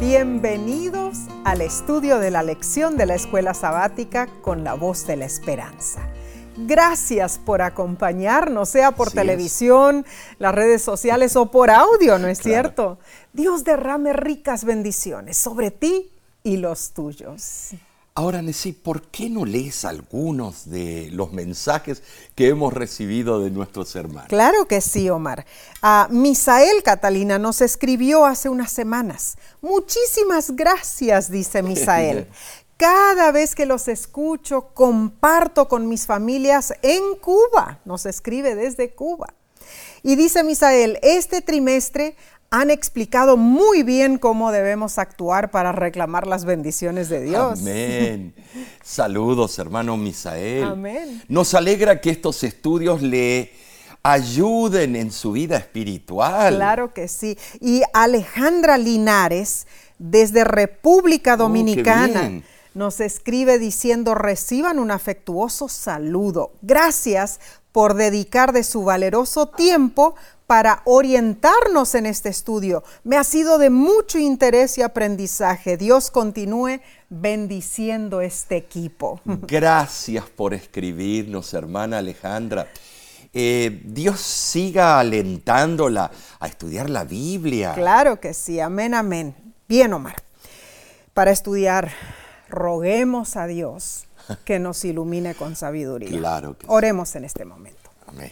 Bienvenidos al estudio de la lección de la escuela sabática con la voz de la esperanza. Gracias por acompañarnos, sea por televisión, las redes sociales o por audio, ¿no es cierto? Dios derrame ricas bendiciones sobre ti y los tuyos. Ahora, Nessie, ¿por qué no lees algunos de los mensajes que hemos recibido de nuestros hermanos? Claro que sí, Omar. A Misael Catalina nos escribió hace unas semanas. Muchísimas gracias, dice Misael. Cada vez que los escucho, comparto con mis familias en Cuba. Nos escribe desde Cuba. Y dice Misael, este trimestre han explicado muy bien cómo debemos actuar para reclamar las bendiciones de Dios. Amén. Saludos, hermano Misael. Amén. Nos alegra que estos estudios le ayuden en su vida espiritual. Claro que sí. Y Alejandra Linares, desde República Oh, Dominicana, nos escribe diciendo, reciban un afectuoso saludo. Gracias por dedicar de su valeroso tiempo para orientarnos en este estudio. Me ha sido de mucho interés y aprendizaje. Dios continúe bendiciendo este equipo. Gracias por escribirnos, hermana Alejandra. Eh, Dios siga alentándola a estudiar la Biblia. Claro que sí, amén, amén. Bien, Omar. Para estudiar, roguemos a Dios que nos ilumine con sabiduría. Claro que sí. Oremos en este momento. Amén.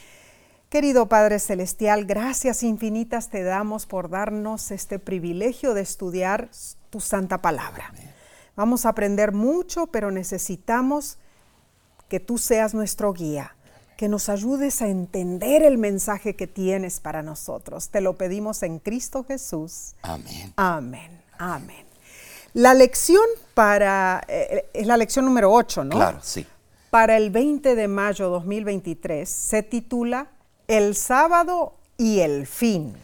Querido Padre Celestial, gracias infinitas te damos por darnos este privilegio de estudiar tu santa palabra. Vamos a aprender mucho, pero necesitamos que tú seas nuestro guía, que nos ayudes a entender el mensaje que tienes para nosotros. Te lo pedimos en Cristo Jesús. Amén. Amén, amén. La lección para, eh, es la lección número 8, ¿no? Claro, sí. Para el 20 de mayo 2023 se titula El sábado y el fin.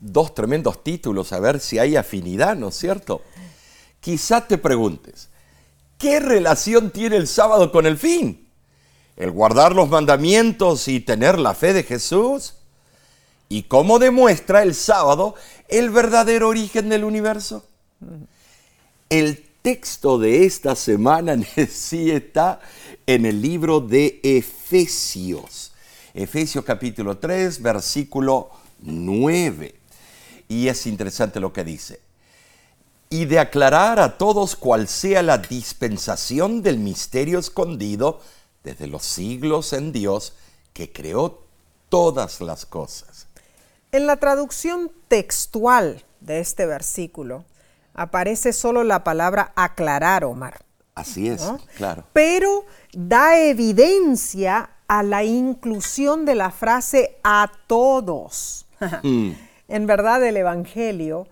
Dos tremendos títulos, a ver si hay afinidad, ¿no es cierto? Quizá te preguntes, ¿qué relación tiene el sábado con el fin? ¿El guardar los mandamientos y tener la fe de Jesús? ¿Y cómo demuestra el sábado el verdadero origen del universo? El texto de esta semana sí está en el libro de Efesios. Efesios capítulo 3, versículo 9. Y es interesante lo que dice. Y de aclarar a todos cuál sea la dispensación del misterio escondido desde los siglos en Dios que creó todas las cosas. En la traducción textual de este versículo aparece solo la palabra aclarar, Omar. Así es, ¿no? claro. Pero da evidencia a la inclusión de la frase a todos. Mm. En verdad el Evangelio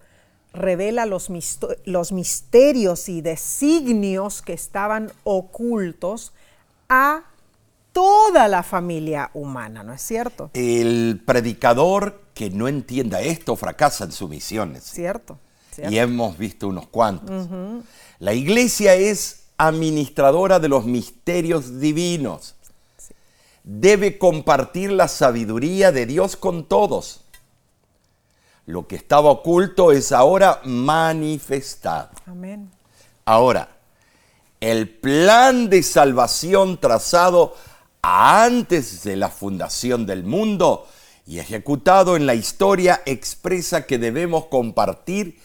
revela los, misterios y designios que estaban ocultos a toda la familia humana, ¿no es cierto? El predicador que no entienda esto fracasa en su misión. ¿sí? ¿Cierto? ¿Cierto? Y hemos visto unos cuantos. La iglesia es administradora de los misterios divinos. Debe compartir la sabiduría de Dios con todos. Lo que estaba oculto es ahora manifestado. Amén. Ahora, el plan de salvación trazado antes de la fundación del mundo y ejecutado en la historia expresa que debemos compartir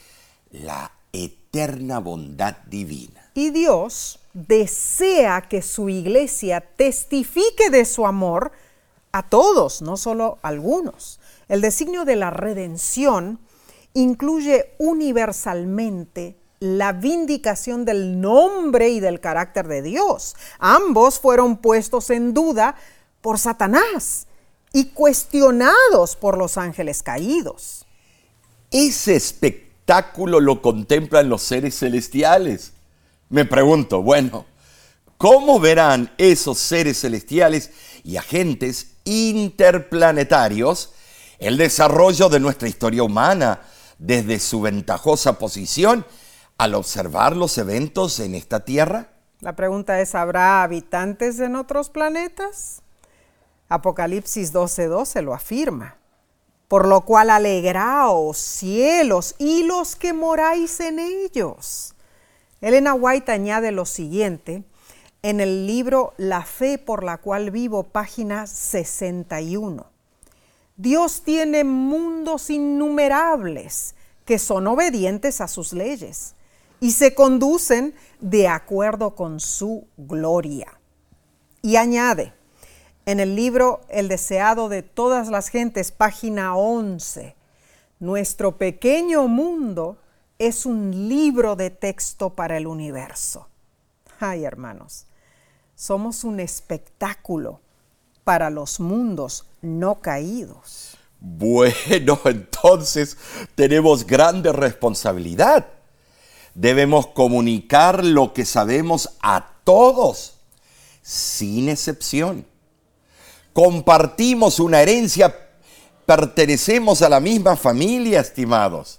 la eterna bondad divina. Y Dios desea que su iglesia testifique de su amor a todos, no solo a algunos. El designio de la redención incluye universalmente la vindicación del nombre y del carácter de Dios. Ambos fueron puestos en duda por Satanás y cuestionados por los ángeles caídos. Ese espectáculo lo contemplan los seres celestiales. Me pregunto, bueno, ¿cómo verán esos seres celestiales y agentes interplanetarios el desarrollo de nuestra historia humana desde su ventajosa posición al observar los eventos en esta Tierra? La pregunta es, ¿habrá habitantes en otros planetas? Apocalipsis 12:12 lo afirma. por lo cual alegraos cielos y los que moráis en ellos. Elena White añade lo siguiente en el libro La fe por la cual vivo, página 61. Dios tiene mundos innumerables que son obedientes a sus leyes y se conducen de acuerdo con su gloria. Y añade, en el libro El deseado de todas las gentes, página 11, nuestro pequeño mundo es un libro de texto para el universo. Ay, hermanos, somos un espectáculo para los mundos no caídos. Bueno, entonces tenemos grande responsabilidad. Debemos comunicar lo que sabemos a todos, sin excepción. Compartimos una herencia, pertenecemos a la misma familia, estimados.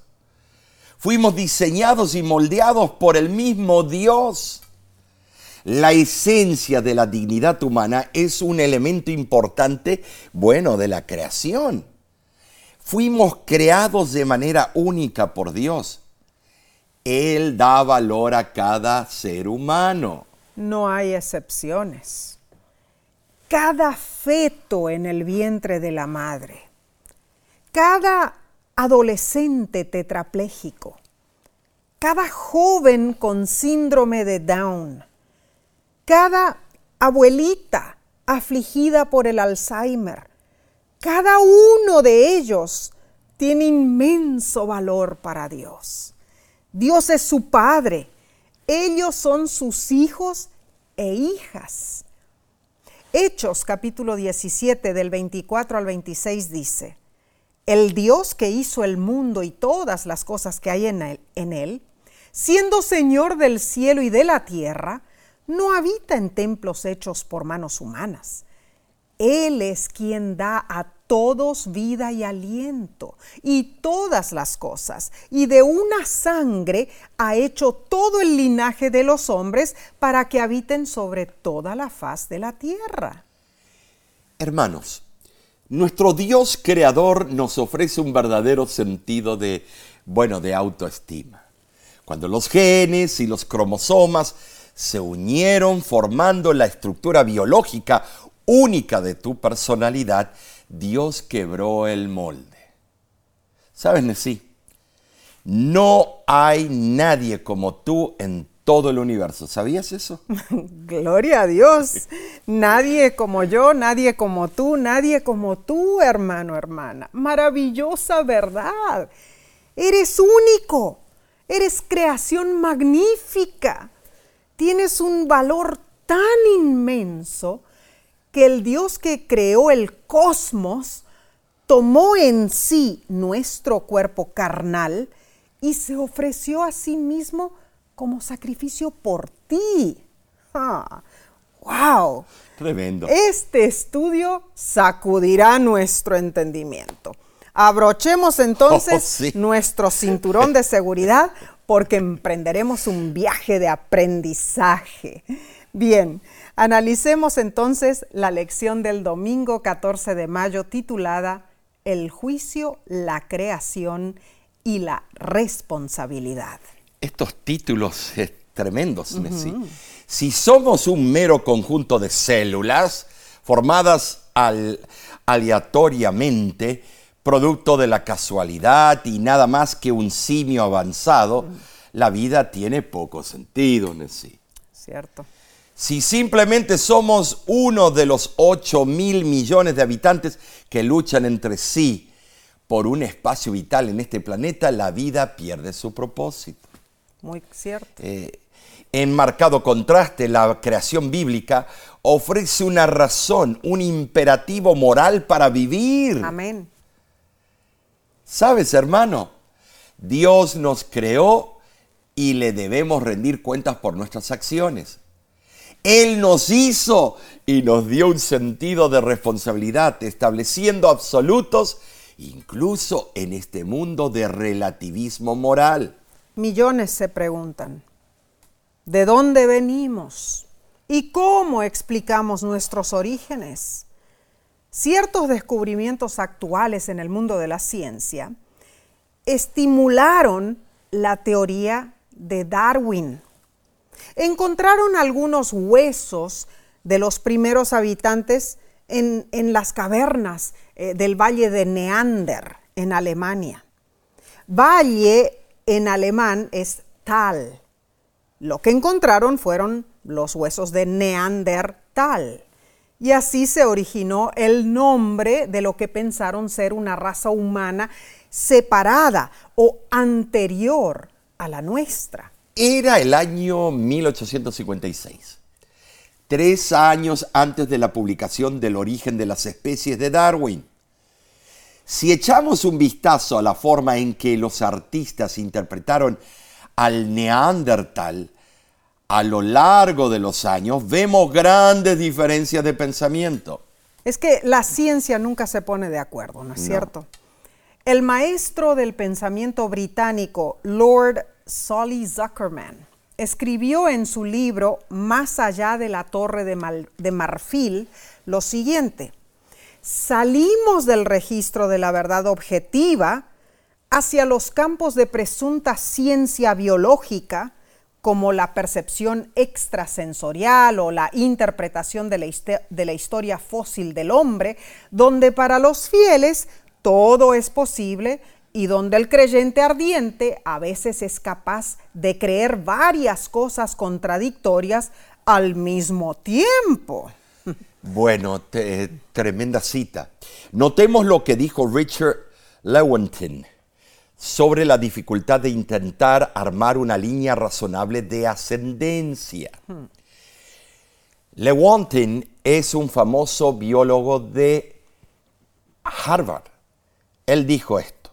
Fuimos diseñados y moldeados por el mismo Dios. La esencia de la dignidad humana es un elemento importante, bueno, de la creación. Fuimos creados de manera única por Dios. Él da valor a cada ser humano. No hay excepciones. Cada feto en el vientre de la madre, cada adolescente tetrapléjico, cada joven con síndrome de Down, cada abuelita afligida por el Alzheimer, cada uno de ellos tiene inmenso valor para Dios. Dios es su Padre. Ellos son sus hijos e hijas. Hechos capítulo 17 del 24 al 26 dice, El Dios que hizo el mundo y todas las cosas que hay en él, en él, siendo Señor del cielo y de la tierra, no habita en templos hechos por manos humanas él es quien da a todos vida y aliento y todas las cosas, y de una sangre ha hecho todo el linaje de los hombres para que habiten sobre toda la faz de la tierra. Hermanos, nuestro Dios creador nos ofrece un verdadero sentido de, bueno, de autoestima. Cuando los genes y los cromosomas se unieron formando la estructura biológica única de tu personalidad, Dios quebró el molde. ¿Sabes, Nesí? No hay nadie como tú en todo el universo. ¿Sabías eso? Gloria a Dios. Nadie como yo, nadie como tú, nadie como tú, hermano, hermana. Maravillosa verdad. Eres único. Eres creación magnífica. Tienes un valor tan inmenso que el Dios que creó el cosmos tomó en sí nuestro cuerpo carnal y se ofreció a sí mismo como sacrificio por ti. ¡Wow! Tremendo. Este estudio sacudirá nuestro entendimiento. Abrochemos entonces oh, nuestro cinturón de seguridad porque emprenderemos un viaje de aprendizaje. Bien, Analicemos entonces la lección del domingo 14 de mayo titulada El juicio, la creación y la responsabilidad. Estos títulos es tremendos, Si somos un mero conjunto de células formadas aleatoriamente, producto de la casualidad y nada más que un simio avanzado, la vida tiene poco sentido, Nessie. Cierto. Si simplemente somos uno de los 8 mil millones de habitantes que luchan entre sí por un espacio vital en este planeta, la vida pierde su propósito. Muy cierto. Eh, en marcado contraste, la creación bíblica ofrece una razón, un imperativo moral para vivir. Amén. ¿Sabes, hermano? Dios nos creó y le debemos rendir cuentas por nuestras acciones. Él nos hizo y nos dio un sentido de responsabilidad, estableciendo absolutos incluso en este mundo de relativismo moral. Millones se preguntan, ¿de dónde venimos? ¿Y cómo explicamos nuestros orígenes? ciertos descubrimientos actuales en el mundo de la ciencia estimularon la teoría de Darwin. Encontraron algunos huesos de los primeros habitantes en, las cavernas eh, del valle de Neander, en Alemania. Valle en alemán es Tal. Lo que encontraron fueron los huesos de Neandertal. Y así se originó el nombre de lo que pensaron ser una raza humana separada o anterior a la nuestra. Era el año 1856, tres años antes de la publicación del origen de las especies de Darwin. Si echamos un vistazo a la forma en que los artistas interpretaron al Neandertal, a lo largo de los años vemos grandes diferencias de pensamiento. Es que la ciencia nunca se pone de acuerdo, ¿no es cierto? El maestro del pensamiento británico, Lord Solly Zuckerman, escribió en su libro Más allá de la torre de, de marfil lo siguiente. Salimos del registro de la verdad objetiva hacia los campos de presunta ciencia biológica, como la percepción extrasensorial o la interpretación de la, historia fósil del hombre, donde para los fieles todo es posible y donde el creyente ardiente a veces es capaz de creer varias cosas contradictorias al mismo tiempo. Bueno, tremenda cita. Notemos lo que dijo Richard Lewontin sobre la dificultad de intentar armar una línea razonable de ascendencia. Lewontin es un famoso biólogo de Harvard. Él dijo esto.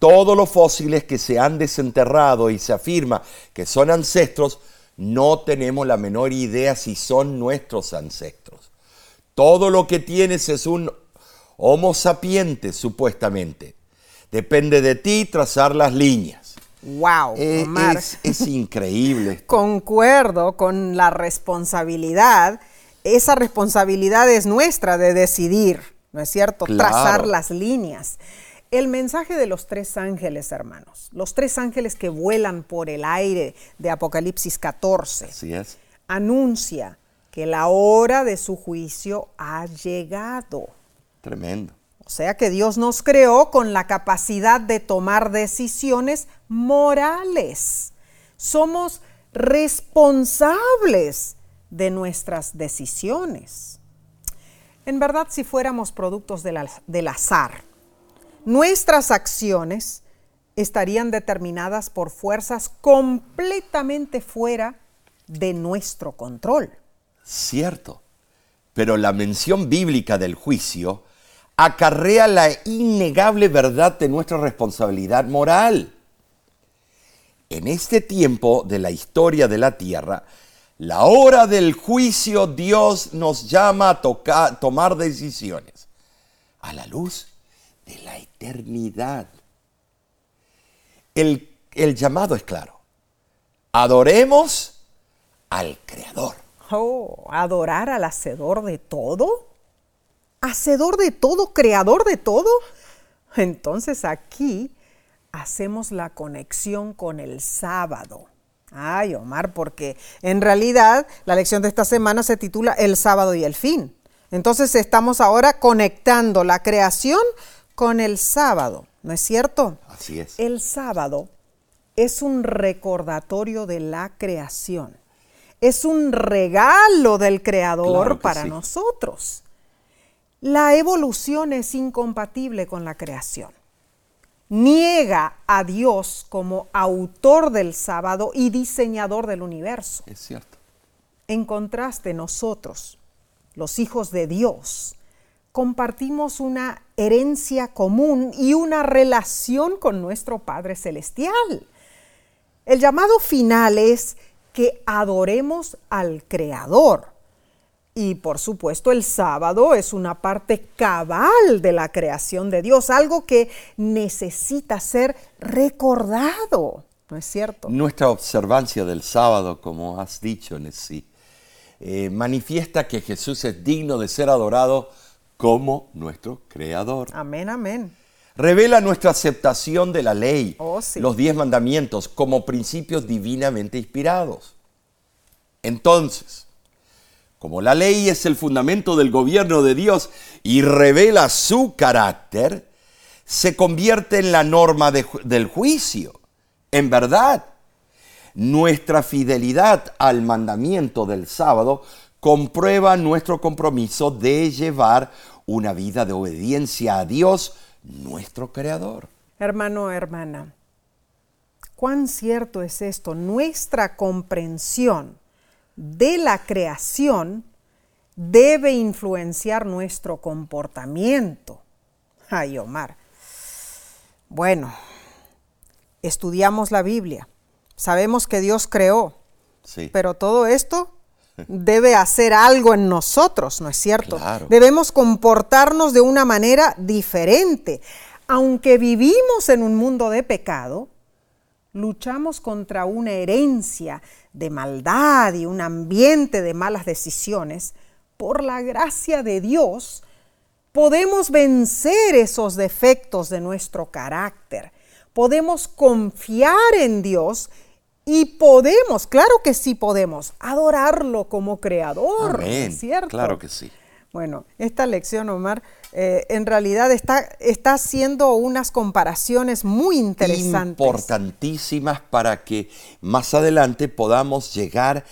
Todos los fósiles que se han desenterrado y se afirma que son ancestros, no tenemos la menor idea si son nuestros ancestros. Todo lo que tienes es un Homo sapiente, supuestamente. Depende de ti trazar las líneas. Wow, eh, Es, increíble. Concuerdo con la responsabilidad. Esa responsabilidad es nuestra de decidir, ¿no es cierto? Trazar las líneas. El mensaje de los tres ángeles, hermanos, los tres ángeles que vuelan por el aire de Apocalipsis 14, anuncia que la hora de su juicio ha llegado. Tremendo. O sea que Dios nos creó con la capacidad de tomar decisiones morales. Somos responsables de nuestras decisiones. En verdad, si fuéramos productos del, azar, nuestras acciones estarían determinadas por fuerzas completamente fuera de nuestro control. Cierto, pero la mención bíblica del juicio acarrea la innegable verdad de nuestra responsabilidad moral. En este tiempo de la historia de la tierra, la hora del juicio Dios nos llama a tomar decisiones a la luz de la eternidad. El, el llamado es claro. Adoremos al Creador. Oh, adorar al Hacedor de todo hacedor de todo, creador de todo. Entonces aquí hacemos la conexión con el sábado. Ay, Omar, porque en realidad la lección de esta semana se titula El sábado y el fin. Entonces estamos ahora conectando la creación con el sábado, ¿no es cierto? Así es. El sábado es un recordatorio de la creación. Es un regalo del Creador para nosotros. La evolución es incompatible con la creación. Niega a Dios como autor del sábado y diseñador del universo. Es cierto. En contraste, nosotros, los hijos de Dios, compartimos una herencia común y una relación con nuestro Padre Celestial. El llamado final es que adoremos al Creador y por supuesto el sábado es una parte cabal de la creación de Dios, algo que necesita ser recordado, ¿no es cierto? Nuestra observancia del sábado, como has dicho, Nessie, eh, manifiesta que Jesús es digno de ser adorado como nuestro creador. Amén, amén. Revela nuestra aceptación de la ley, Oh, sí. los diez mandamientos, como principios divinamente inspirados. Entonces, como la ley es el fundamento del gobierno de Dios y revela su carácter, se convierte en la norma de del juicio. En verdad, nuestra fidelidad al mandamiento del sábado comprueba nuestro compromiso de llevar una vida de obediencia a Dios, nuestro Creador. Hermano, hermana, cuán cierto es esto. Nuestra comprensión de la creación debe influenciar nuestro comportamiento. Ay, Omar. Bueno, estudiamos la Biblia. Sabemos que Dios creó, Sí. pero todo esto debe hacer algo en nosotros, ¿no es cierto? Claro. Debemos comportarnos de una manera diferente. Aunque vivimos en un mundo de pecado, luchamos contra una herencia de maldad y un ambiente de malas decisiones. Por la gracia de Dios, podemos vencer esos defectos de nuestro carácter. Podemos confiar en Dios y podemos, claro que sí podemos, adorarlo como creador. ¿no Amén. es cierto? Claro que sí. Bueno, esta lección, Omar, eh, en realidad está, está haciendo unas comparaciones muy interesantes. Importantísimas para que más adelante podamos llegar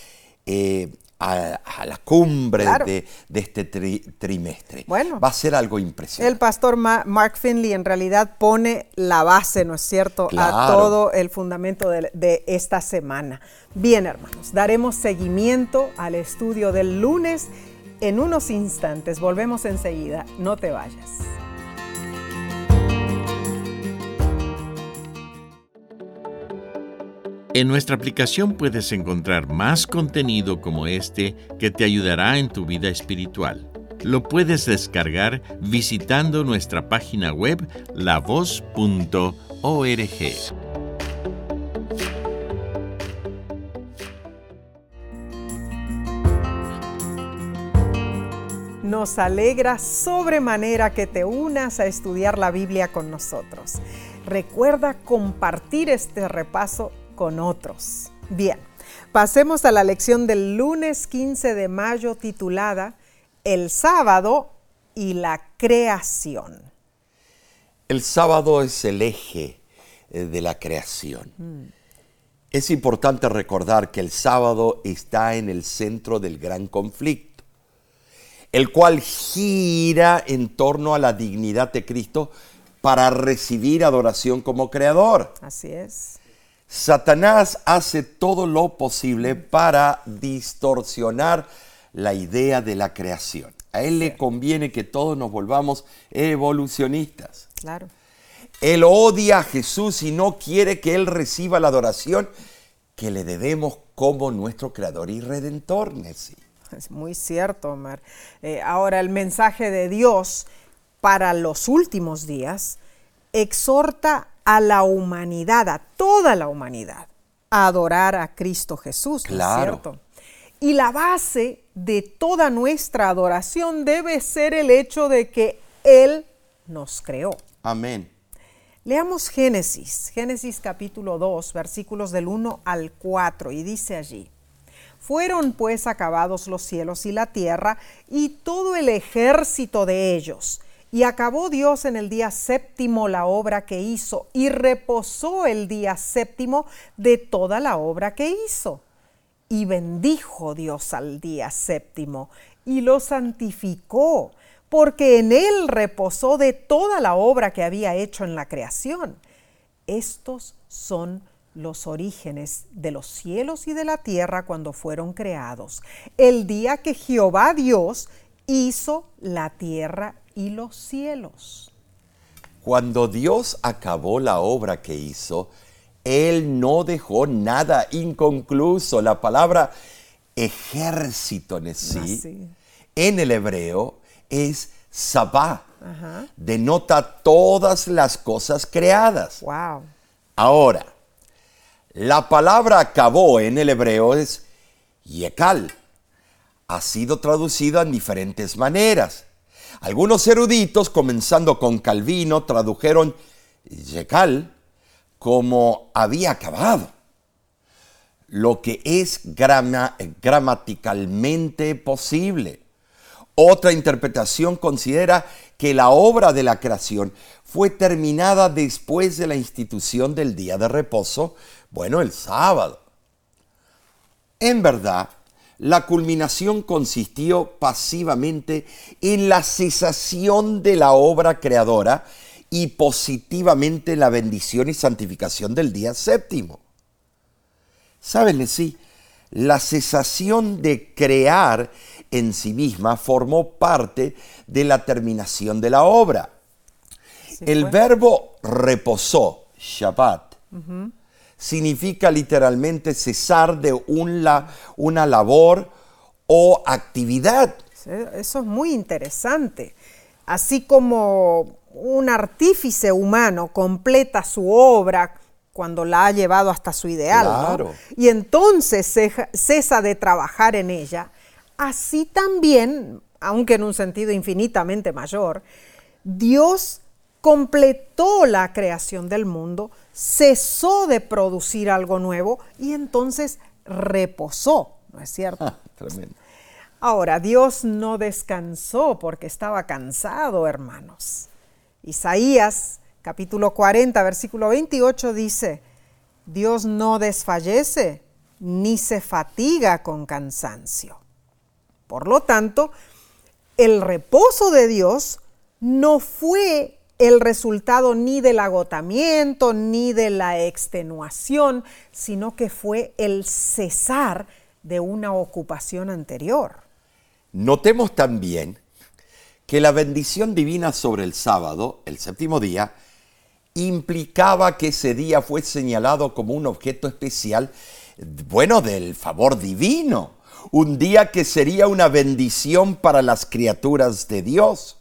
eh, a, a la cumbre Claro. de, de este tri- trimestre. Bueno. Va a ser algo impresionante. El pastor Ma- Mark Finley en realidad pone la base, ¿no es cierto?, a todo el fundamento de, de esta semana. Bien, hermanos, daremos seguimiento al estudio del lunes en unos instantes. Volvemos enseguida, no te vayas. En nuestra aplicación puedes encontrar más contenido como este que te ayudará en tu vida espiritual. Lo puedes descargar visitando nuestra página web lavoz.org. Nos alegra sobremanera que te unas a estudiar la Biblia con nosotros. Recuerda compartir este repaso con otros. Bien, pasemos a la lección del lunes 15 de mayo titulada El sábado y la creación. El sábado es el eje eh, de la creación. Es importante recordar que el sábado está en el centro del gran conflicto, el cual gira en torno a la dignidad de Cristo para recibir adoración como creador. Así es. Satanás hace todo lo posible para distorsionar la idea de la creación. A él le conviene que todos nos volvamos evolucionistas. Claro. Él odia a Jesús y no quiere que Él reciba la adoración que le debemos como nuestro Creador y Redentor, Nessie. Es muy cierto, Omar. Eh, ahora, el mensaje de Dios para los últimos días exhorta a la humanidad, a toda la humanidad, a adorar a Cristo Jesús, ¿no es Claro. cierto? Y la base de toda nuestra adoración debe ser el hecho de que Él nos creó. Amén. Leamos Génesis, Génesis capítulo 2, versículos del 1 al 4, y dice allí, Fueron pues acabados los cielos y la tierra y todo el ejército de ellos. Y acabó Dios en el día séptimo la obra que hizo y reposó el día séptimo de toda la obra que hizo. Y bendijo Dios al día séptimo y lo santificó, porque en él reposó de toda la obra que había hecho en la creación. Estos son los orígenes de los cielos y de la tierra cuando fueron creados, el día que Jehová Dios hizo la tierra y los cielos. Cuando Dios acabó la obra que hizo, Él no dejó nada inconcluso. La palabra ejército, Nessie, Así. en el hebreo es sabá. Denota todas las cosas creadas. Wow. Ahora, la palabra acabó en el hebreo es yekal. Ha sido traducida en diferentes maneras. Algunos eruditos, comenzando con Calvino, tradujeron Yecal como había acabado, lo que es gramaticalmente posible. Otra interpretación considera que la obra de la creación fue terminada después de la institución del día de reposo, bueno, el sábado. En verdad, la culminación consistió pasivamente en la cesación de la obra creadora y positivamente en la bendición y santificación del día séptimo. ¿Saben? Sí, la cesación de crear en sí misma formó parte de la terminación de la obra. El verbo reposó, Shabbat, significa literalmente cesar de una labor o actividad. Eso es muy interesante. Así como un artífice humano completa su obra cuando la ha llevado hasta su ideal, y entonces cesa de trabajar en ella, así también, aunque en un sentido infinitamente mayor, Dios completó la creación del mundo, cesó de producir algo nuevo y entonces reposó, ¿no es cierto? tremendo. Ahora, Dios no descansó porque estaba cansado, hermanos. Isaías capítulo 40, versículo 28 dice, Dios no desfallece ni se fatiga con cansancio. Por lo tanto, el reposo de Dios no fue el resultado ni del agotamiento ni de la extenuación, sino que fue el cesar de una ocupación anterior. Notemos también que la bendición divina sobre el sábado, el séptimo día, implicaba que ese día fue señalado como un objeto especial, bueno, del favor divino, un día que sería una bendición para las criaturas de Dios.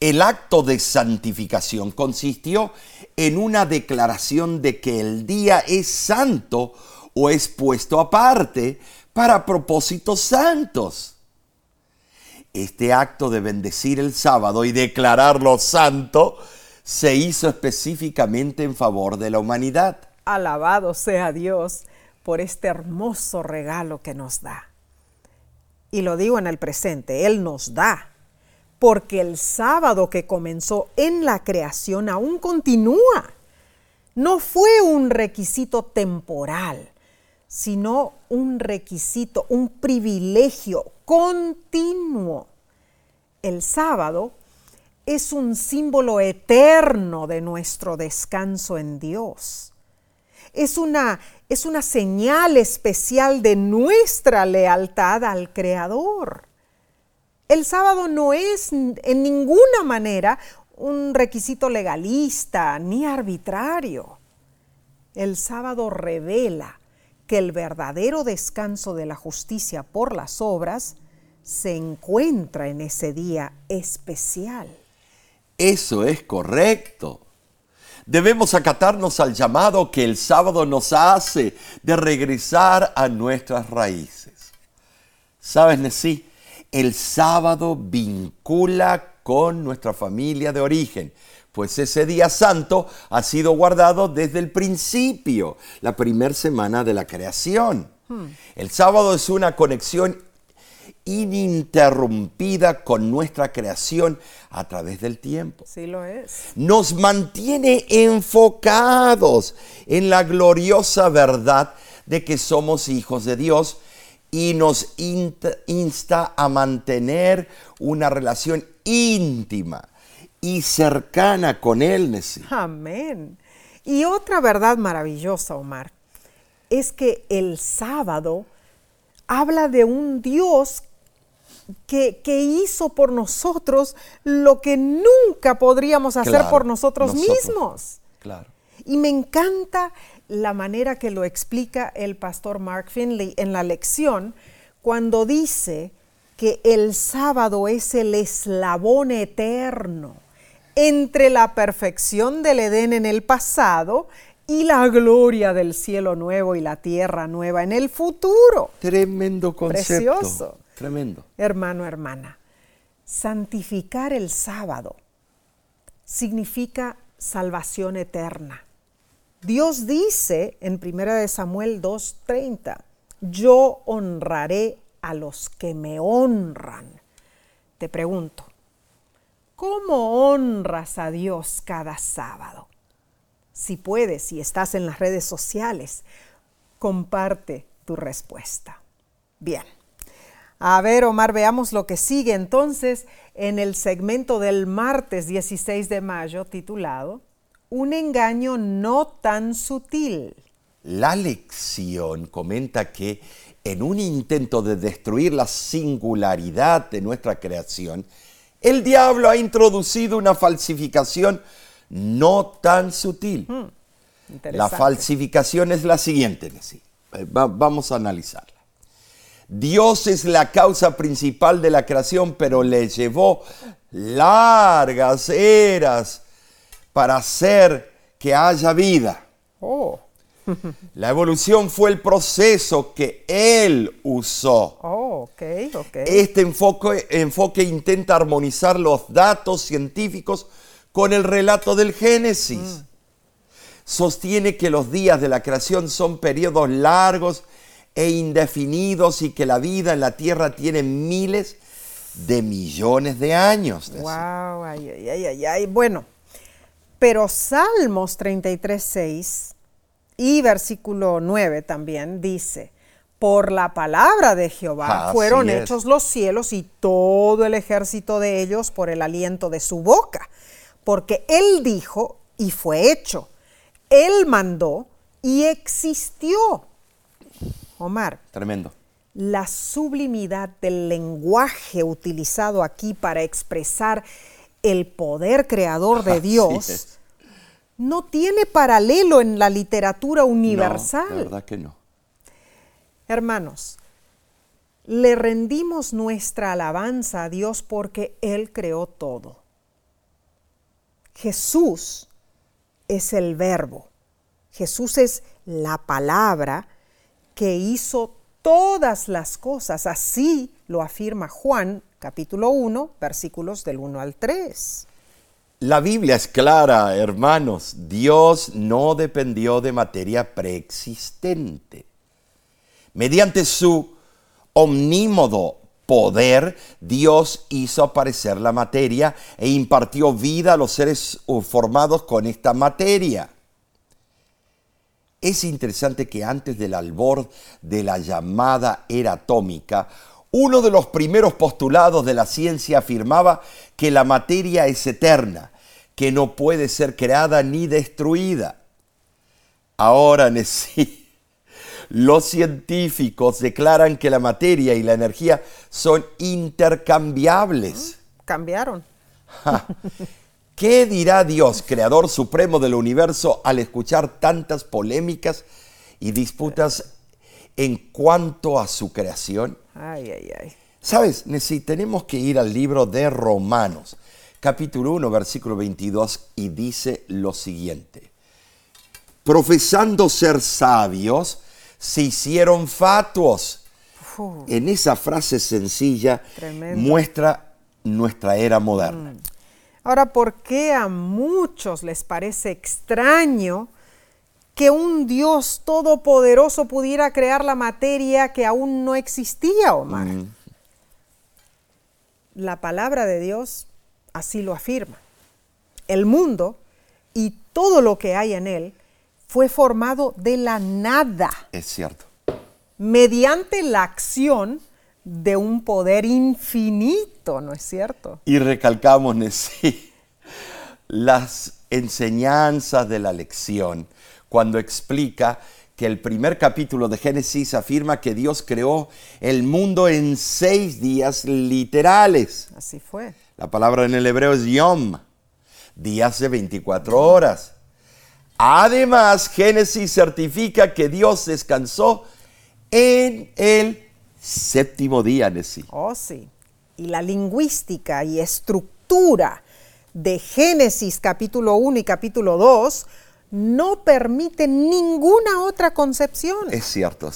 El acto de santificación consistió en una declaración de que el día es santo o es puesto aparte para propósitos santos. Este acto de bendecir el sábado y declararlo santo se hizo específicamente en favor de la humanidad. Alabado sea Dios por este hermoso regalo que nos da. Y lo digo en el presente, Él nos da, porque el sábado que comenzó en la creación aún continúa. No fue un requisito temporal, sino un requisito, un privilegio continuo. El sábado es un símbolo eterno de nuestro descanso en Dios. Es una, es una señal especial de nuestra lealtad al Creador. El sábado no es en ninguna manera un requisito legalista ni arbitrario. El sábado revela que el verdadero descanso de la justicia por las obras se encuentra en ese día especial. Eso es correcto. Debemos acatarnos al llamado que el sábado nos hace de regresar a nuestras raíces. ¿Sabes, Nesí? El sábado vincula con nuestra familia de origen, pues ese día santo ha sido guardado desde el principio, la primera semana de la creación. Hmm. El sábado es una conexión ininterrumpida con nuestra creación a través del tiempo. Sí lo es. Nos mantiene enfocados en la gloriosa verdad de que somos hijos de Dios y nos insta a mantener una relación íntima y cercana con Él. Amén. Y otra verdad maravillosa, Omar, es que el sábado habla de un Dios que, hizo por nosotros lo que nunca podríamos hacer por nosotros, mismos. Claro. Y me encanta la manera que lo explica el pastor Mark Finley en la lección cuando dice que el sábado es el eslabón eterno entre la perfección del Edén en el pasado y la gloria del cielo nuevo y la tierra nueva en el futuro. Tremendo concepto. Precioso. Tremendo. Hermano, hermana, Santificar el sábado significa salvación eterna. Dios dice en 1 Samuel 2:30, yo honraré a los que me honran. Te pregunto, ¿cómo honras a Dios cada sábado? Si puedes, si estás en las redes sociales, comparte tu respuesta. Bien. A ver, Omar, veamos lo que sigue entonces en el segmento del martes 16 de mayo titulado Un engaño no tan sutil. La lección comenta que en un intento de destruir la singularidad de nuestra creación, el diablo ha introducido una falsificación no tan sutil. Hmm, la falsificación es la siguiente, eh, vamos a analizarla. Dios es la causa principal de la creación, pero le llevó largas eras para hacer que haya vida. Oh. La evolución fue el proceso que él usó. Oh, Este enfoque, enfoque, intenta armonizar los datos científicos con el relato del Génesis. Mm. Sostiene que los días de la creación son periodos largos e indefinidos y que la vida en la tierra tiene miles de millones de años. Wow, ay, ay, ay, ay, Bueno, pero Salmos 33, 6 y versículo 9 también dice, por la palabra de Jehová fueron hechos los cielos y todo el ejército de ellos por el aliento de su boca, porque él dijo y fue hecho, él mandó y existió. Omar. Tremendo. La sublimidad del lenguaje utilizado aquí para expresar el poder creador de Dios no tiene paralelo en la literatura universal. la verdad que no. Hermanos, le rendimos nuestra alabanza a Dios porque Él creó todo. Jesús es el verbo. Jesús es la palabra que hizo todas las cosas. Así lo afirma Juan capítulo 1, versículos del 1 al 3. La Biblia es clara, hermanos. Dios no dependió de materia preexistente. Mediante su omnímodo poder, Dios hizo aparecer la materia e impartió vida a los seres formados con esta materia. Es interesante que antes del albor de la llamada era atómica, uno de los primeros postulados de la ciencia afirmaba que la materia es eterna, que no puede ser creada ni destruida. Ahora, sí, los científicos declaran que la materia y la energía son intercambiables. Cambiaron. ¿Qué dirá Dios, creador supremo del universo, al escuchar tantas polémicas y disputas en cuanto a su creación? Ay, ay, ay. Sabes, tenemos que ir al libro de Romanos, capítulo 1, versículo 22, y dice lo siguiente. Profesando ser sabios, se hicieron fatuos. En esa frase sencilla muestra nuestra era moderna. Mm. Ahora, ¿por qué a muchos les parece extraño que un Dios todopoderoso pudiera crear la materia que aún no existía, Omar? La palabra de Dios así lo afirma. El mundo y todo lo que hay en él fue formado de la nada. Es cierto. Mediante la acción de un poder infinito, ¿no es cierto? Y recalcamos, las enseñanzas de la lección cuando explica que el primer capítulo de Génesis afirma que Dios creó el mundo en seis días literales. Así fue. La palabra en el hebreo es yom, días de 24 horas. Además, Génesis certifica que Dios descansó en el séptimo día, sí. Oh, sí. Y la lingüística y estructura de Génesis capítulo 1 y capítulo 2 no permite ninguna otra concepción. Es cierto.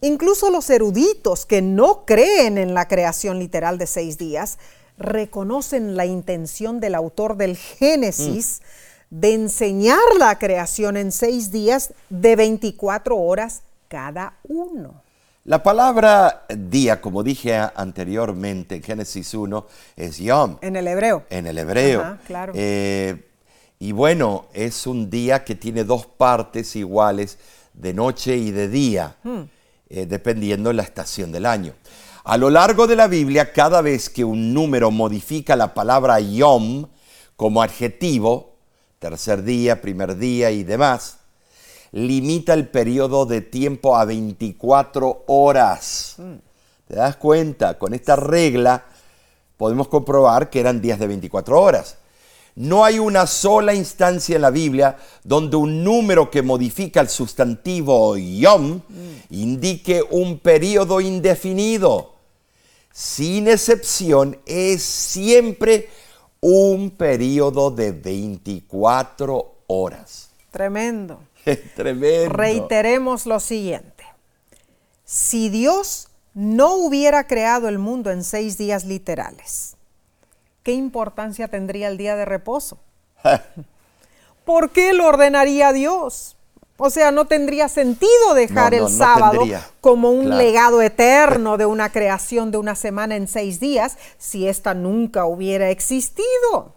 Incluso los eruditos que no creen en la creación literal de seis días reconocen la intención del autor del Génesis de enseñar la creación en seis días de 24 horas cada uno. La palabra día, como dije anteriormente en Génesis 1, es yom. En el hebreo. En el hebreo. Ajá, claro. Eh, y bueno, es un día que tiene dos partes iguales, de noche y de día, eh, dependiendo de la estación del año. A lo largo de la Biblia, cada vez que un número modifica la palabra yom como adjetivo, tercer día, primer día y demás, limita el periodo de tiempo a 24 horas. ¿Te das cuenta? Con esta regla podemos comprobar que eran días de 24 horas. No hay una sola instancia en la Biblia donde un número que modifica el sustantivo yom indique un periodo indefinido. Sin excepción, es siempre un periodo de 24 horas. Tremendo. Tremendo. Reiteremos lo siguiente. Si Dios no hubiera creado el mundo en seis días literales, ¿qué importancia tendría el día de reposo? ¿Por qué lo ordenaría Dios? O sea, no tendría sentido dejar No, no, el sábado como un Claro. legado eterno de una creación de una semana en seis días si ésta nunca hubiera existido.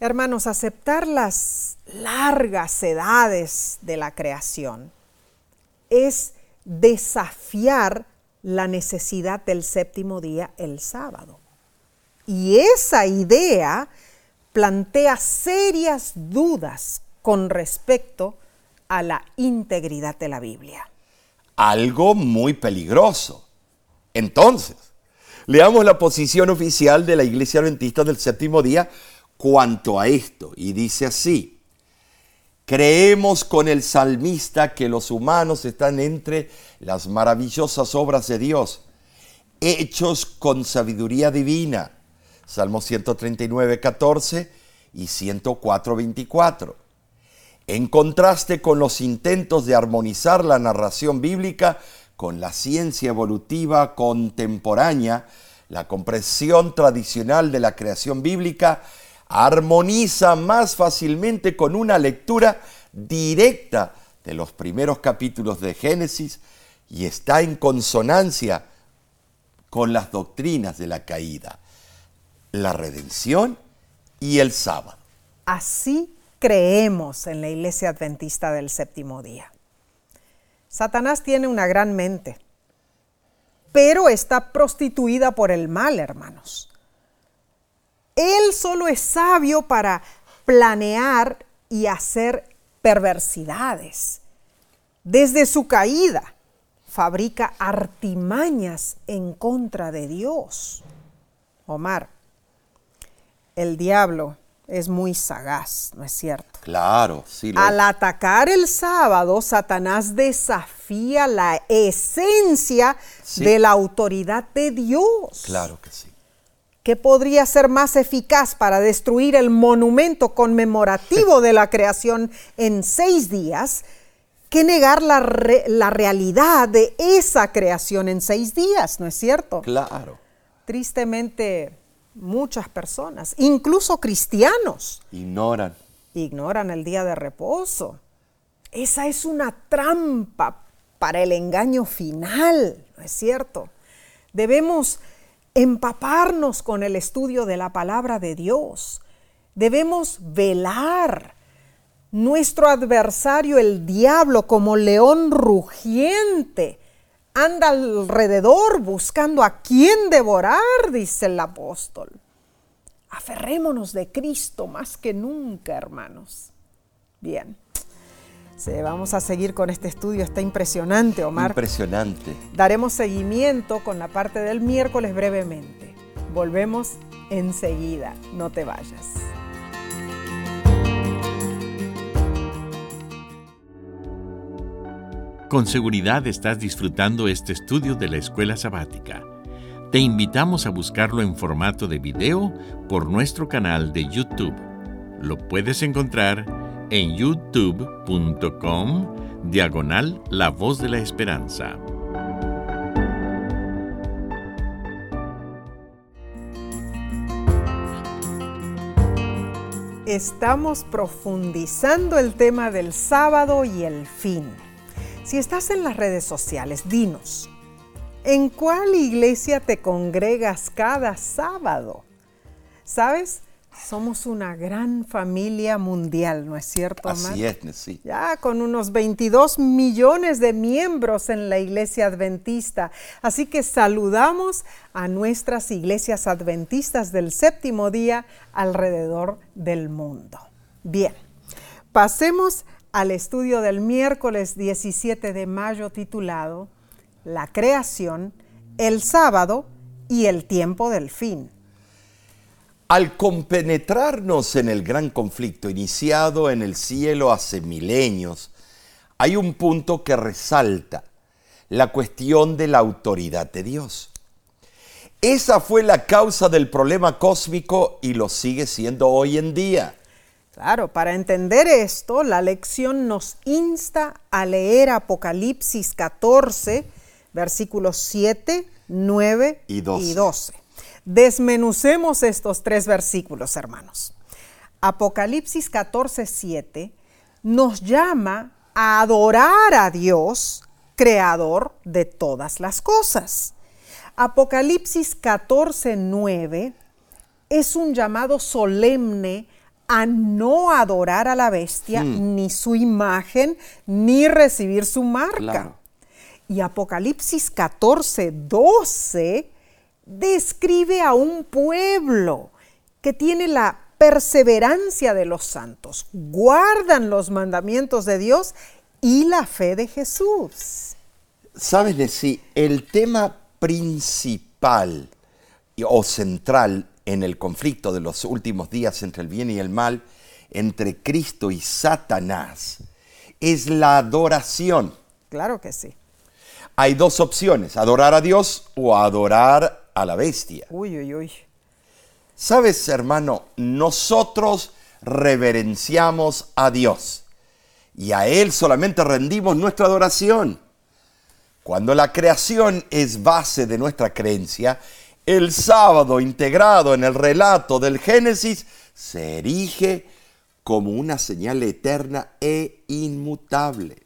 Hermanos, aceptar las largas edades de la creación es desafiar la necesidad del séptimo día el sábado. Y esa idea plantea serias dudas con respecto a la integridad de la Biblia. algo muy peligroso. Entonces, leamos la posición oficial de la Iglesia Adventista del séptimo día cuanto a esto. Y dice así, creemos con el salmista que los humanos están entre las maravillosas obras de Dios, hechos con sabiduría divina. Salmo 139, 14 y 104, 24. En contraste con los intentos de armonizar la narración bíblica con la ciencia evolutiva contemporánea, la comprensión tradicional de la creación bíblica armoniza más fácilmente con una lectura directa de los primeros capítulos de Génesis y está en consonancia con las doctrinas de la caída, la redención y el sábado. Así creemos en la Iglesia Adventista del séptimo día. Satanás tiene una gran mente, pero está prostituida por el mal, hermanos. Él solo es sabio para planear y hacer perversidades. Desde su caída, fabrica artimañas en contra de Dios. Omar, el diablo es muy sagaz, ¿no es cierto? Claro, sí. lo- Al atacar el sábado, Satanás desafía la esencia Sí. de la autoridad de Dios. Claro que sí. ¿Qué podría ser más eficaz para destruir el monumento conmemorativo de la creación en seis días que negar la, re- la realidad de esa creación en seis días? ¿No es cierto? Claro. Tristemente, muchas personas, incluso cristianos, Ignoran. ignoran el día de reposo. Esa es una trampa para el engaño final, ¿no es cierto? Debemos empaparnos con el estudio de la palabra de Dios. Debemos velar. Nuestro adversario, el diablo, como león rugiente, anda alrededor buscando a quién devorar, dice el apóstol. Aferrémonos de Cristo más que nunca, hermanos. Bien. Sí, vamos a seguir con este estudio, está impresionante, Omar. Impresionante. Daremos seguimiento con la parte del miércoles brevemente. Volvemos enseguida, no te vayas. Con seguridad estás disfrutando este estudio de la escuela sabática. Te invitamos a buscarlo en formato de video por nuestro canal de YouTube. Lo puedes encontrar en youtube.com diagonal La Voz de la Esperanza. Estamos profundizando el tema del sábado y el fin. Si estás en las redes sociales, dinos, ¿en cuál iglesia te congregas cada sábado? ¿Sabes? Somos una gran familia mundial, ¿no es cierto, Omar? Así es, sí. Ya con unos 22 millones de miembros en la iglesia adventista. Así que saludamos a nuestras iglesias adventistas del séptimo día alrededor del mundo. Bien, pasemos al estudio del miércoles 17 de mayo titulado La creación, el sábado y el tiempo del fin. Al compenetrarnos en el gran conflicto iniciado en el cielo hace milenios, hay un punto que resalta, la cuestión de la autoridad de Dios. Esa fue la causa del problema cósmico y lo sigue siendo hoy en día. Claro, para entender esto, la lección nos insta a leer Apocalipsis 14, versículos 7, 9 y 12. Desmenucemos estos tres versículos, hermanos. Apocalipsis 14, 7 nos llama a adorar a Dios, creador de todas las cosas. Apocalipsis 14, 9 es un llamado solemne a no adorar a la bestia, hmm. ni su imagen, ni recibir su marca. Y Apocalipsis 14, 12 describe a un pueblo que tiene la perseverancia de los santos, guardan los mandamientos de Dios y la fe de Jesús. Sabes, decir, el tema principal o central en el conflicto de los últimos días entre el bien y el mal, entre Cristo y Satanás, es la adoración. Claro que sí. Hay dos opciones, adorar a Dios o adorar a la bestia. Uy, uy, uy. Sabes, hermano, nosotros reverenciamos a Dios y a Él solamente rendimos nuestra adoración. Cuando la creación es base de nuestra creencia, el sábado integrado en el relato del Génesis se erige como una señal eterna e inmutable.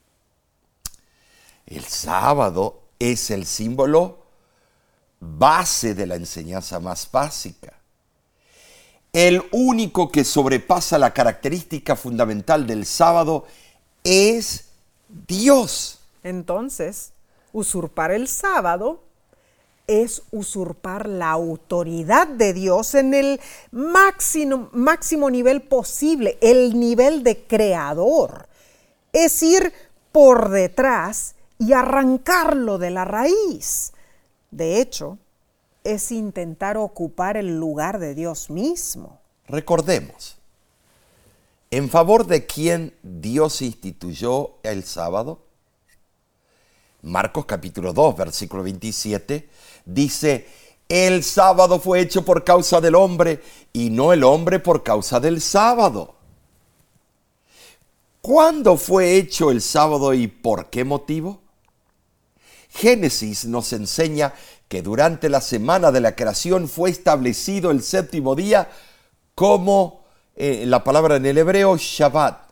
El sábado es el símbolo base de la enseñanza más básica. El único que sobrepasa la característica fundamental del sábado es Dios. Entonces, usurpar el sábado es usurpar la autoridad de Dios en el máximo, máximo nivel posible, el nivel de creador. Es ir por detrás y arrancarlo de la raíz. De hecho, es intentar ocupar el lugar de Dios mismo. Recordemos, ¿en favor de quién Dios instituyó el sábado? Marcos capítulo 2, versículo 27, dice, el sábado fue hecho por causa del hombre y no el hombre por causa del sábado. ¿Cuándo fue hecho el sábado y por qué motivo? Génesis nos enseña que durante la semana de la creación fue establecido el séptimo día como eh, la palabra en el hebreo Shabbat,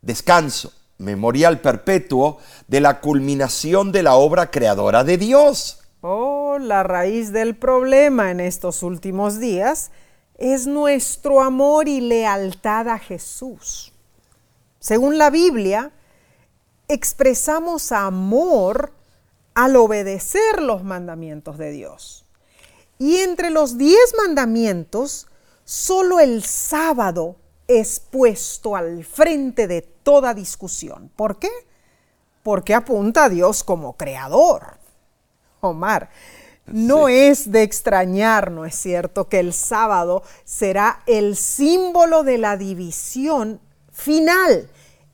descanso, memorial perpetuo de la culminación de la obra creadora de Dios. Oh, la raíz del problema en estos últimos días es nuestro amor y lealtad a Jesús. Según la Biblia, expresamos amor al obedecer los mandamientos de Dios. Y entre los diez mandamientos, solo el sábado es puesto al frente de toda discusión. ¿Por qué? Porque apunta a Dios como creador. Omar, no es de extrañar, ¿no es cierto?, que el sábado será el símbolo de la división final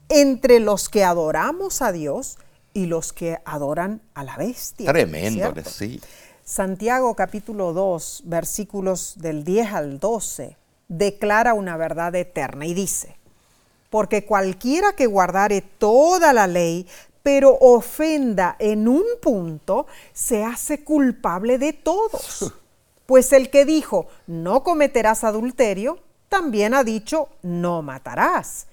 entre los que adoramos a Dios y los que adoran a la bestia. Tremendo, sí. Santiago capítulo 2, versículos del 10 al 12, declara una verdad eterna y dice, porque cualquiera que guardare toda la ley, pero ofenda en un punto, se hace culpable de todos. Pues el que dijo, no cometerás adulterio, también ha dicho, no matarás.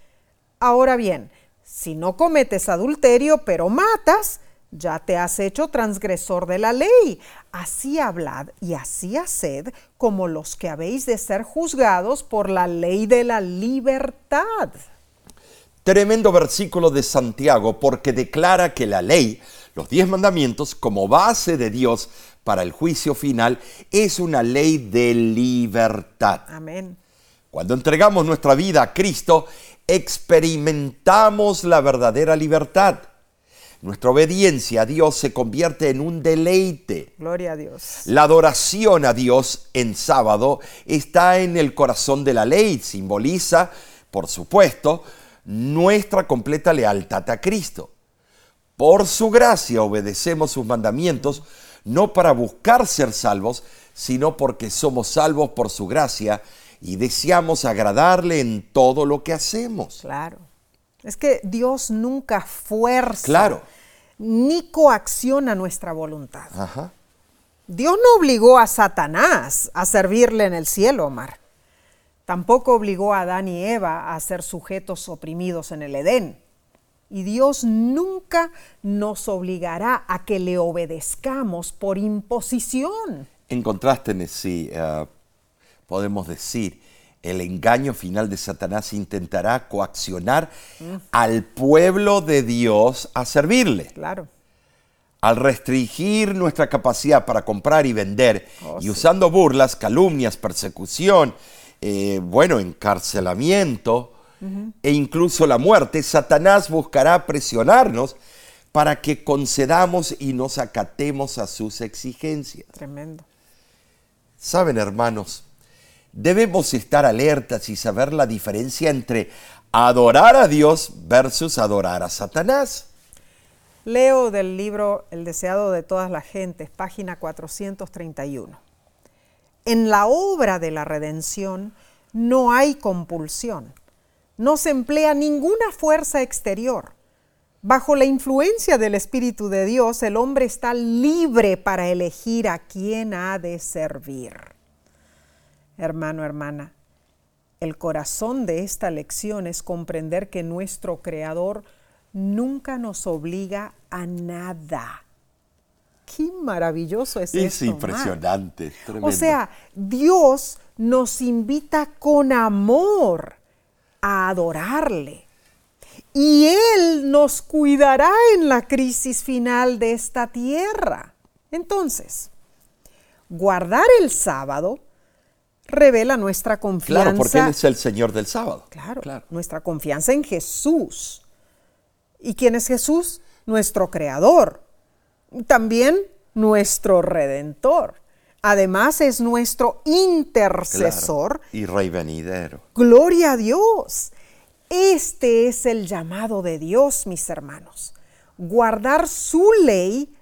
Ahora bien, si no cometes adulterio, pero matas, ya te has hecho transgresor de la ley. Así hablad y así haced como los que habéis de ser juzgados por la ley de la libertad. Tremendo versículo de Santiago porque declara que la ley, los diez mandamientos, como base de Dios para el juicio final, es una ley de libertad. Amén. Cuando entregamos nuestra vida a Cristo, experimentamos la verdadera libertad. Nuestra obediencia a Dios se convierte en un deleite. Gloria a Dios. La adoración a Dios en sábado está en el corazón de la ley. Simboliza, por supuesto, nuestra completa lealtad a Cristo. Por su gracia obedecemos sus mandamientos, no para buscar ser salvos, sino porque somos salvos por su gracia y deseamos agradarle en todo lo que hacemos. Claro. Es que Dios nunca fuerza Claro. ni coacciona nuestra voluntad. Ajá. Dios no obligó a Satanás a servirle en el cielo, Omar. Tampoco obligó a Adán y Eva a ser sujetos oprimidos en el Edén. Y Dios nunca nos obligará a que le obedezcamos por imposición. En contraste, sí, eh, podemos decir, el engaño final de Satanás intentará coaccionar al pueblo de Dios a servirle. Claro. Al restringir nuestra capacidad para comprar y vender Oh, y sí. usando burlas, calumnias, persecución, eh, bueno, encarcelamiento e incluso la muerte, Satanás buscará presionarnos para que concedamos y nos acatemos a sus exigencias. Tremendo. Saben, hermanos, debemos estar alertas y saber la diferencia entre adorar a Dios versus adorar a Satanás. Leo del libro El deseado de todas las gentes, página 431. En la obra de la redención no hay compulsión. No se emplea ninguna fuerza exterior. Bajo la influencia del Espíritu de Dios, el hombre está libre para elegir a quién ha de servir. Hermano, hermana, el corazón de esta lección es comprender que nuestro Creador nunca nos obliga a nada. Qué maravilloso es, Es esto, Mar. impresionante, tremendo. O sea, Dios nos invita con amor a adorarle. Y Él nos cuidará en la crisis final de esta tierra. Entonces, guardar el sábado revela nuestra confianza. claro, porque Él es el Señor del sábado. Claro, nuestra confianza en Jesús. ¿Y quién es Jesús? Nuestro creador. También nuestro redentor. Además es nuestro Claro. intercesor. Y Rey venidero. Gloria a Dios. Este es el llamado de Dios, mis hermanos. Guardar su ley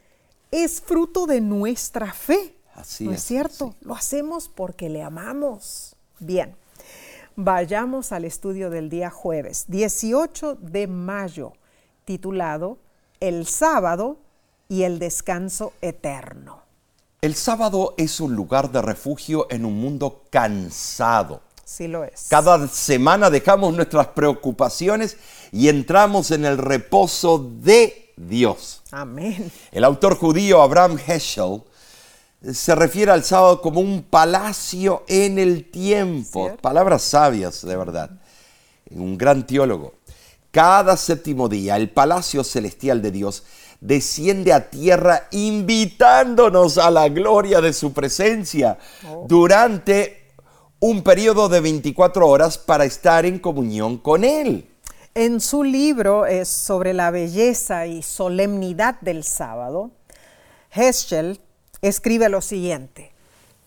es fruto de nuestra fe. Así ¿No es es, cierto? Lo hacemos porque le amamos. Bien, vayamos al estudio del día jueves, 18 de mayo, titulado El sábado y el descanso eterno. El sábado es un lugar de refugio en un mundo cansado. Sí lo es. Cada semana dejamos nuestras preocupaciones y entramos en el reposo de Dios. Amén. El autor judío Abraham Heschel se refiere al sábado como un palacio en el tiempo. Cierto. Palabras sabias, de verdad. Un gran teólogo. Cada séptimo día, el palacio celestial de Dios desciende a tierra invitándonos a la gloria de su presencia durante un periodo de 24 horas para estar en comunión con Él. En su libro es sobre la belleza y solemnidad del sábado, Heschel escribe lo siguiente: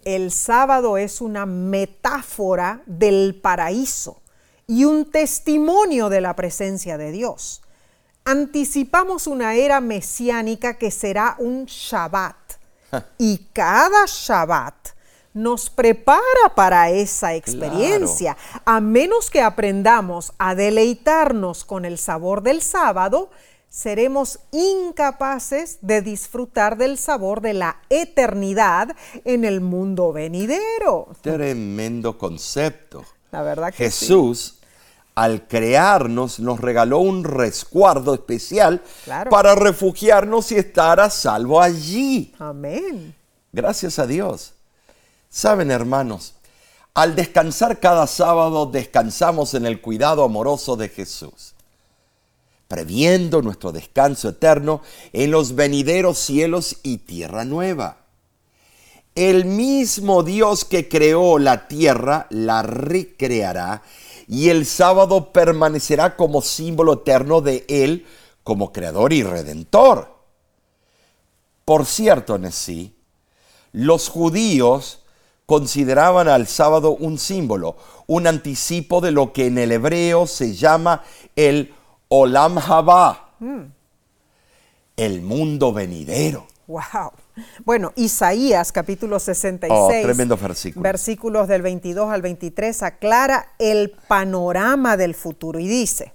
El sábado es una metáfora del paraíso y un testimonio de la presencia de Dios. Anticipamos una era mesiánica que será un Shabbat y cada Shabbat nos prepara para esa experiencia. A menos que aprendamos a deleitarnos con el sabor del sábado, seremos incapaces de disfrutar del sabor de la eternidad en el mundo venidero. Tremendo concepto. La verdad que sí. Al crearnos, nos regaló un resguardo especial Claro. para refugiarnos y estar a salvo allí. Amén. Gracias a Dios. Saben, hermanos, al descansar cada sábado, descansamos en el cuidado amoroso de Jesús, previendo nuestro descanso eterno en los venideros cielos y tierra nueva. El mismo Dios que creó la tierra la recreará y el sábado permanecerá como símbolo eterno de Él como creador y redentor. Por cierto, Nesí, los judíos consideraban al sábado un símbolo, un anticipo de lo que en el hebreo se llama el Olam Haba, el mundo venidero. Wow. Bueno, Isaías capítulo 66, Oh, tremendo versículo. versículos del 22 al 23 aclara el panorama del futuro y dice,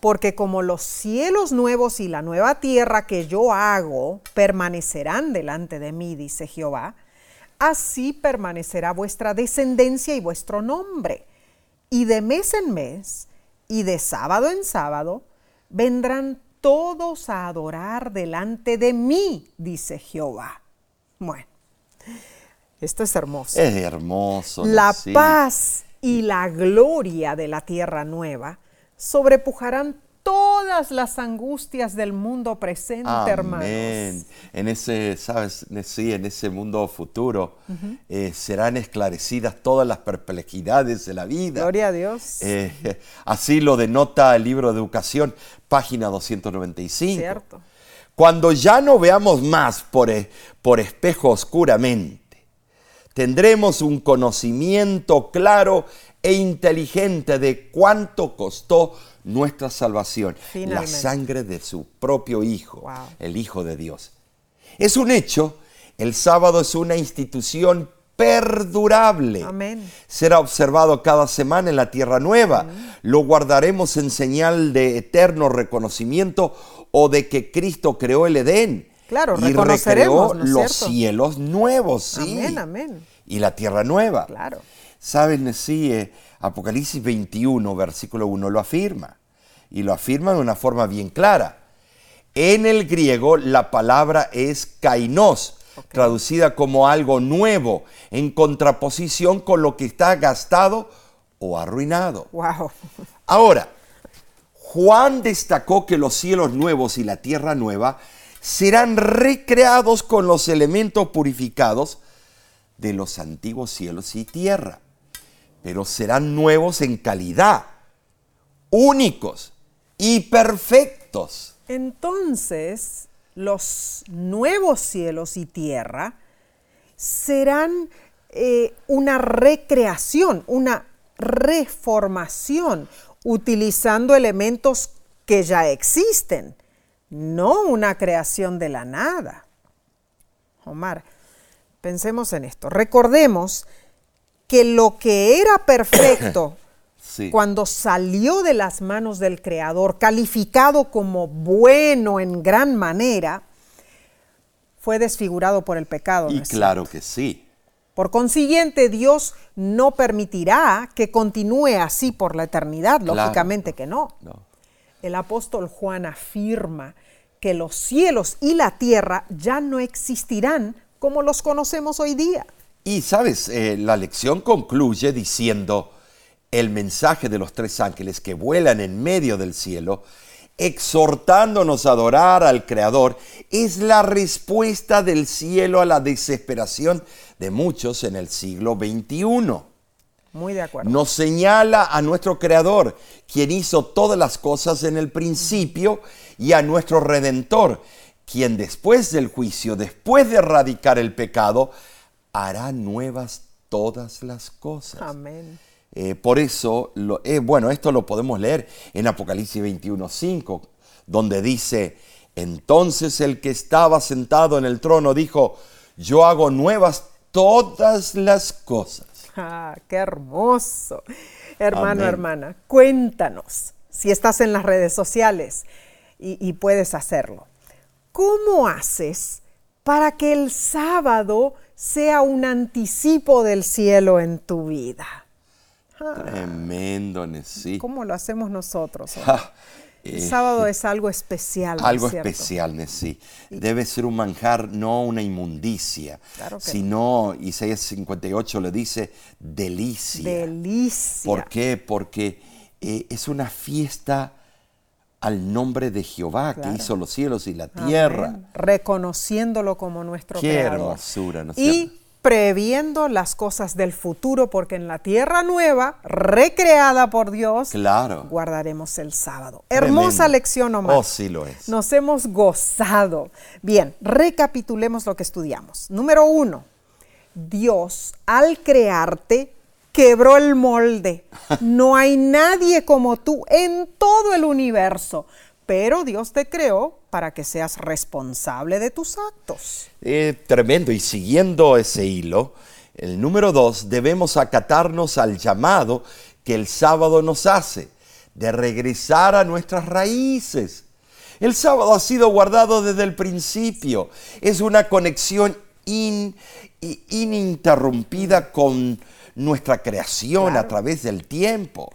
porque como los cielos nuevos y la nueva tierra que yo hago permanecerán delante de mí, dice Jehová, así permanecerá vuestra descendencia y vuestro nombre. Y de mes en mes y de sábado en sábado vendrán todos a adorar delante de mí, dice Jehová. Bueno, esto es hermoso. Es hermoso. La sí. paz y la gloria de la tierra nueva sobrepujarán todas las angustias del mundo presente, hermanos. Amén. En ese, sabes, sí, en ese mundo futuro eh, serán esclarecidas todas las perplejidades de la vida. Gloria a Dios. Eh, así lo denota el libro de educación, página 295. Cierto. Cuando ya no veamos más por, e- por espejo oscuramente, tendremos un conocimiento claro e inteligente de cuánto costó nuestra salvación, la sangre de su propio Hijo, Wow. el Hijo de Dios. Es un hecho, el sábado es una institución perdurable. Amén. Será observado cada semana en la tierra nueva. Lo guardaremos en señal de eterno reconocimiento o de que Cristo creó el Edén. Claro, y reconoceremos, recreó ¿no es los cierto? cielos nuevos, sí. Amén, amén. Y la tierra nueva. Claro. Saben, sí, eh, Apocalipsis 21, versículo 1 lo afirma. Y lo afirma de una forma bien clara. En el griego la palabra es kainos, traducida como algo nuevo, en contraposición con lo que está gastado o arruinado. Wow. Ahora, Juan destacó que los cielos nuevos y la tierra nueva serán recreados con los elementos purificados de los antiguos cielos y tierra, pero serán nuevos en calidad, únicos y perfectos. Entonces, los nuevos cielos y tierra serán eh, una recreación, una reformación, utilizando elementos que ya existen, no una creación de la nada. Omar, pensemos en esto. Recordemos que lo que era perfecto Sí. cuando salió de las manos del Creador, calificado como bueno en gran manera, fue desfigurado por el pecado. ¿no Y claro que sí. Por consiguiente, Dios no permitirá que continúe así por la eternidad, Claro, lógicamente que no. No. El apóstol Juan afirma que los cielos y la tierra ya no existirán como los conocemos hoy día. Y sabes, Eh, la lección concluye diciendo el mensaje de los tres ángeles que vuelan en medio del cielo, exhortándonos a adorar al Creador, es la respuesta del cielo a la desesperación de muchos en el siglo XXI. Muy de acuerdo. Nos señala a nuestro Creador, quien hizo todas las cosas en el principio, y a nuestro Redentor, quien después del juicio, después de erradicar el pecado, hará nuevas todas las cosas. Amén. Eh, por eso, lo- eh, bueno, esto lo podemos leer en Apocalipsis 21.5, donde dice, entonces el que estaba sentado en el trono dijo, yo hago nuevas todas las cosas. Ah, qué hermoso. Hermano, Amén. hermana, cuéntanos si estás en las redes sociales y, y puedes hacerlo. ¿Cómo haces para que el sábado sea un anticipo del cielo en tu vida? Tremendo, Nesí. ¿Cómo lo hacemos nosotros? El eh, sábado es algo especial. ¿no es Algo cierto? especial, Nesí. Debe ser un manjar, no una inmundicia, Claro que no. sino, Isaías 58 le dice, delicia. Delicia. ¿Por qué? Porque eh, es una fiesta al nombre de Jehová Claro. que hizo los cielos y la tierra. Amén. Reconociéndolo como nuestro Qué creador. hermosura, ¿no es cierto? y previendo las cosas del futuro, porque en la tierra nueva, recreada por Dios, Claro. guardaremos el sábado. Tremendo. Hermosa lección, Omar. Oh, sí lo es. Nos hemos gozado. Bien, recapitulemos lo que estudiamos. Número uno, Dios al crearte quebró el molde. No hay nadie como tú en todo el universo, pero Dios te creó para que seas responsable de tus actos. Eh, tremendo. Y siguiendo ese hilo, el número dos, debemos acatarnos al llamado que el sábado nos hace, de regresar a nuestras raíces. El sábado ha sido guardado desde el principio. Es una conexión ininterrumpida con nuestra creación a través del tiempo.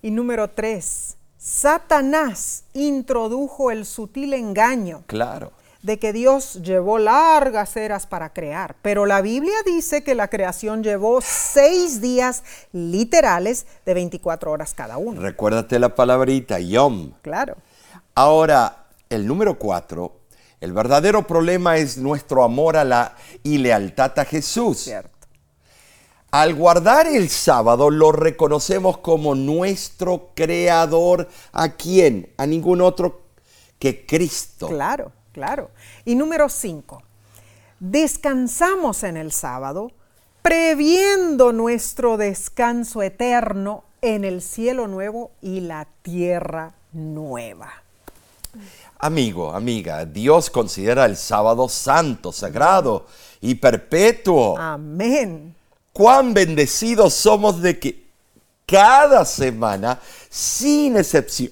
Y número tres, Satanás introdujo el sutil engaño Claro. de que Dios llevó largas eras para crear, pero la Biblia dice que la creación llevó seis días literales de 24 horas cada uno. Recuérdate la palabrita, yom. Claro, Ahora, el número cuatro, el verdadero problema es nuestro amor a la y lealtad a Jesús. cierto. Al guardar el sábado lo reconocemos como nuestro creador. ¿A quién? A ningún otro que Cristo. Claro, claro. Y número cinco, descansamos en el sábado previendo nuestro descanso eterno en el cielo nuevo y la tierra nueva. Amigo, amiga, Dios considera el sábado santo, sagrado y perpetuo. Amén. Cuán bendecidos somos de que cada semana, sin excepción,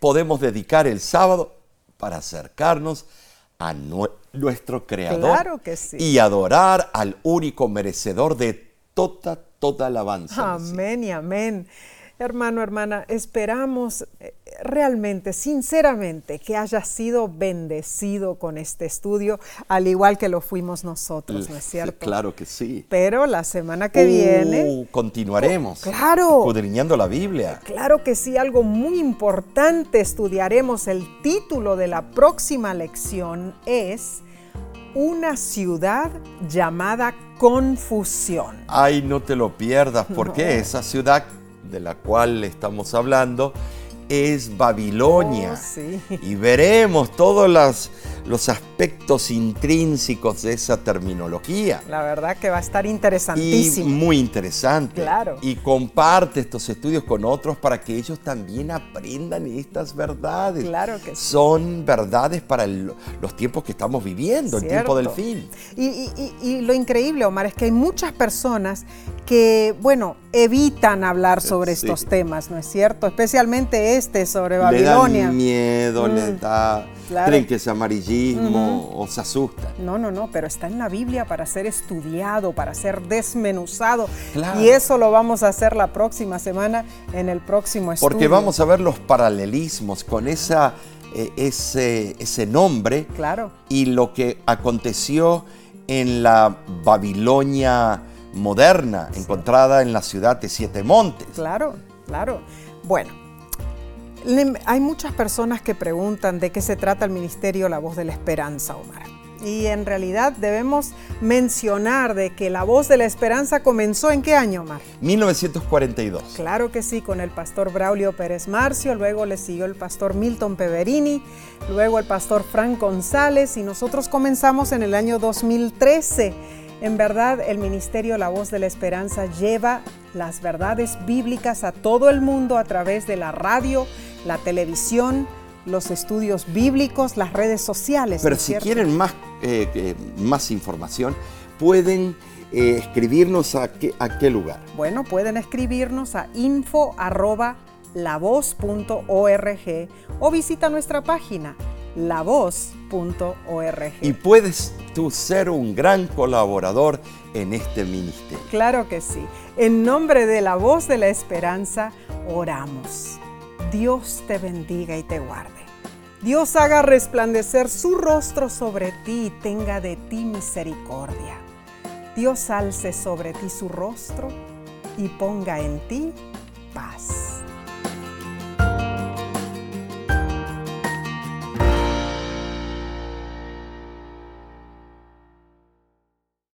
podemos dedicar el sábado para acercarnos a nue- nuestro Creador Claro que sí. y adorar al único merecedor de toda, toda alabanza. Amén y amén. Hermano, hermana, esperamos eh, realmente, sinceramente, que hayas sido bendecido con este estudio, al igual que lo fuimos nosotros, ¿no es Sí, cierto? Claro que sí. Pero la semana que Uh, viene, continuaremos. Oh, claro. Escudriñando la Biblia. claro que sí, algo muy importante, estudiaremos. El título de la próxima lección es Una ciudad llamada confusión. Ay, no te lo pierdas, porque No. esa ciudad de la cual estamos hablando es Babilonia. Oh, sí. Y veremos todos los, los aspectos intrínsecos de esa terminología. La verdad que va a estar Y interesantísimo. muy interesante. Claro. Y comparte estos estudios con otros para que ellos también aprendan estas verdades. Claro que sí. Son verdades para el- los tiempos que estamos viviendo, el tiempo del fin. Y, y- y- y lo increíble, Omar, es que hay muchas personas que, bueno, evitan hablar sobre Sí. estos temas, ¿no es cierto? Especialmente este sobre Le Babilonia. dan miedo, le Mm, da, claro. O se asustan. No, no, no, pero está en la Biblia para ser estudiado, para ser desmenuzado. Claro. Y eso lo vamos a hacer la próxima semana en el próximo estudio. Porque vamos a ver los paralelismos con esa, eh, ese, ese nombre Claro, y lo que aconteció en la Babilonia moderna, encontrada en la ciudad de Siete Montes. claro, claro. Bueno, hay muchas personas que preguntan de qué se trata el ministerio La Voz de la Esperanza, Omar. Y en realidad debemos mencionar de que La Voz de la Esperanza comenzó en qué año, Omar? 1942. Claro que sí, con el pastor Braulio Pérez Marcio, luego le siguió el pastor Milton Peverini, luego el pastor Frank González y nosotros comenzamos en el año 2013. En verdad, el ministerio La Voz de la Esperanza lleva las verdades bíblicas a todo el mundo a través de la radio, la televisión, los estudios bíblicos, las redes sociales. Pero ¿no es si quieren más, eh, eh, más información, pueden eh, escribirnos a qué, a qué lugar. Bueno, pueden escribirnos a info arroba lavoz.org o visita nuestra página lavoz.org. Y puedes tú ser un gran colaborador en este ministerio. Claro que sí. En nombre de la voz de la esperanza, oramos. Dios te bendiga y te guarde. Dios haga resplandecer su rostro sobre ti y tenga de ti misericordia. Dios alce sobre ti su rostro y ponga en ti paz.